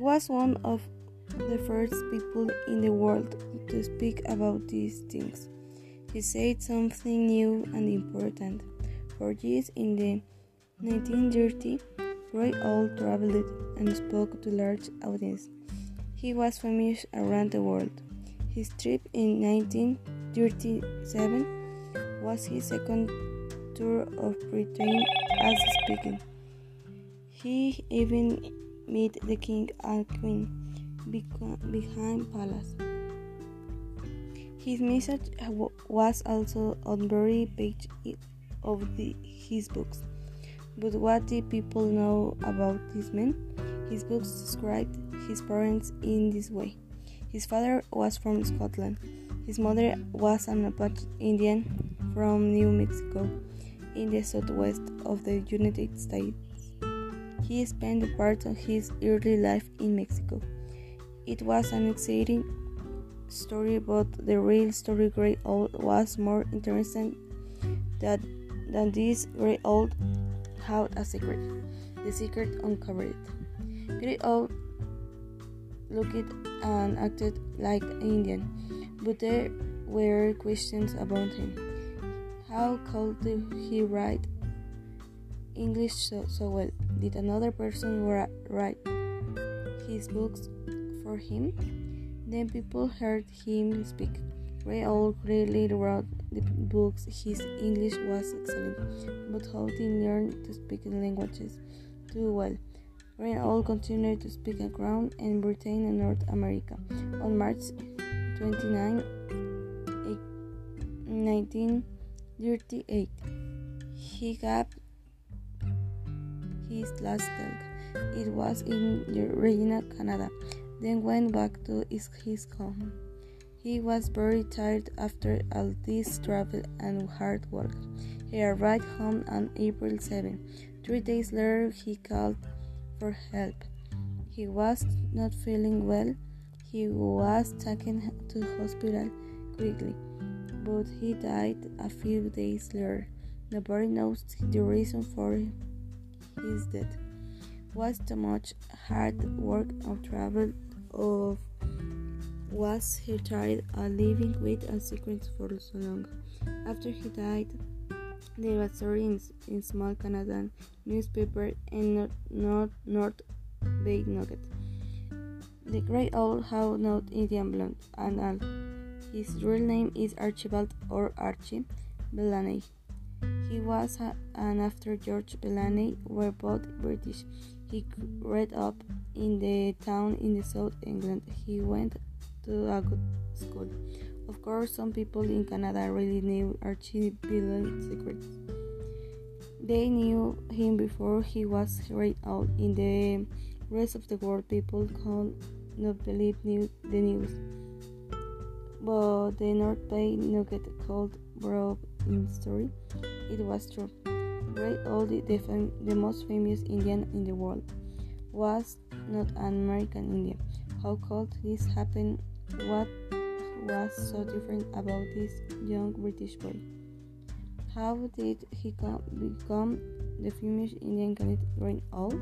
was one of the first people in the world to speak about these things. He said something new and important. For years in the 1930s, Grey Owl traveled and spoke to large audiences. He was famous around the world. His trip in 1937 was his second tour of Britain as speaking. He even met the king and queen behind palace. His message was also on very page of the, his books. But what did people know about this man? His books described his parents in this way. His father was from Scotland. His mother was an Apache Indian from New Mexico in the southwest of the United States. He spent part of his early life in Mexico. It was an exciting story, but the real story Grey Owl was more interesting that, than this Grey Owl had a secret. The secret uncovered. Grey Owl looked and acted like an Indian, but there were questions about him. How could he write English so, so well? Did another person write his books for him? Then people heard him speak. Grey Owl clearly wrote the books. His English was excellent, but how did he learn to speak languages too well? Grey Owl continued to speak around in Britain and North America. On March 29, 1938, he gave his last talk. It was in Regina, Canada, then went back to his home. He was very tired after all this travel and hard work. He arrived home on April 7. Three days later, he called for help. He was not feeling well. He was taken to hospital quickly, but he died a few days later. Nobody knows the reason for his death was too much hard work of travel of was he tired of living with a secret for so long. After he died, there was story in, in small Canadian newspaper and not North, North Bay Nugget. The Grey Owl how not Indian blonde and all. His real name is Archibald or Archie Belaney. He was and after George Belaney were both British. He grew up in the town in the South England. He went to a good school. Of course, some people in Canada really knew Archie Belaney's secrets. They knew him before he was read out. In the rest of the world, people could not believe new, the news. But the North Bay Nugget called broke in story. It was true. Grey Owl, the, fam- the most famous Indian in the world, was not an American Indian. How could this happen? What was so different about this young British boy? How did he come, become the famous Indian candidate Grey Owl?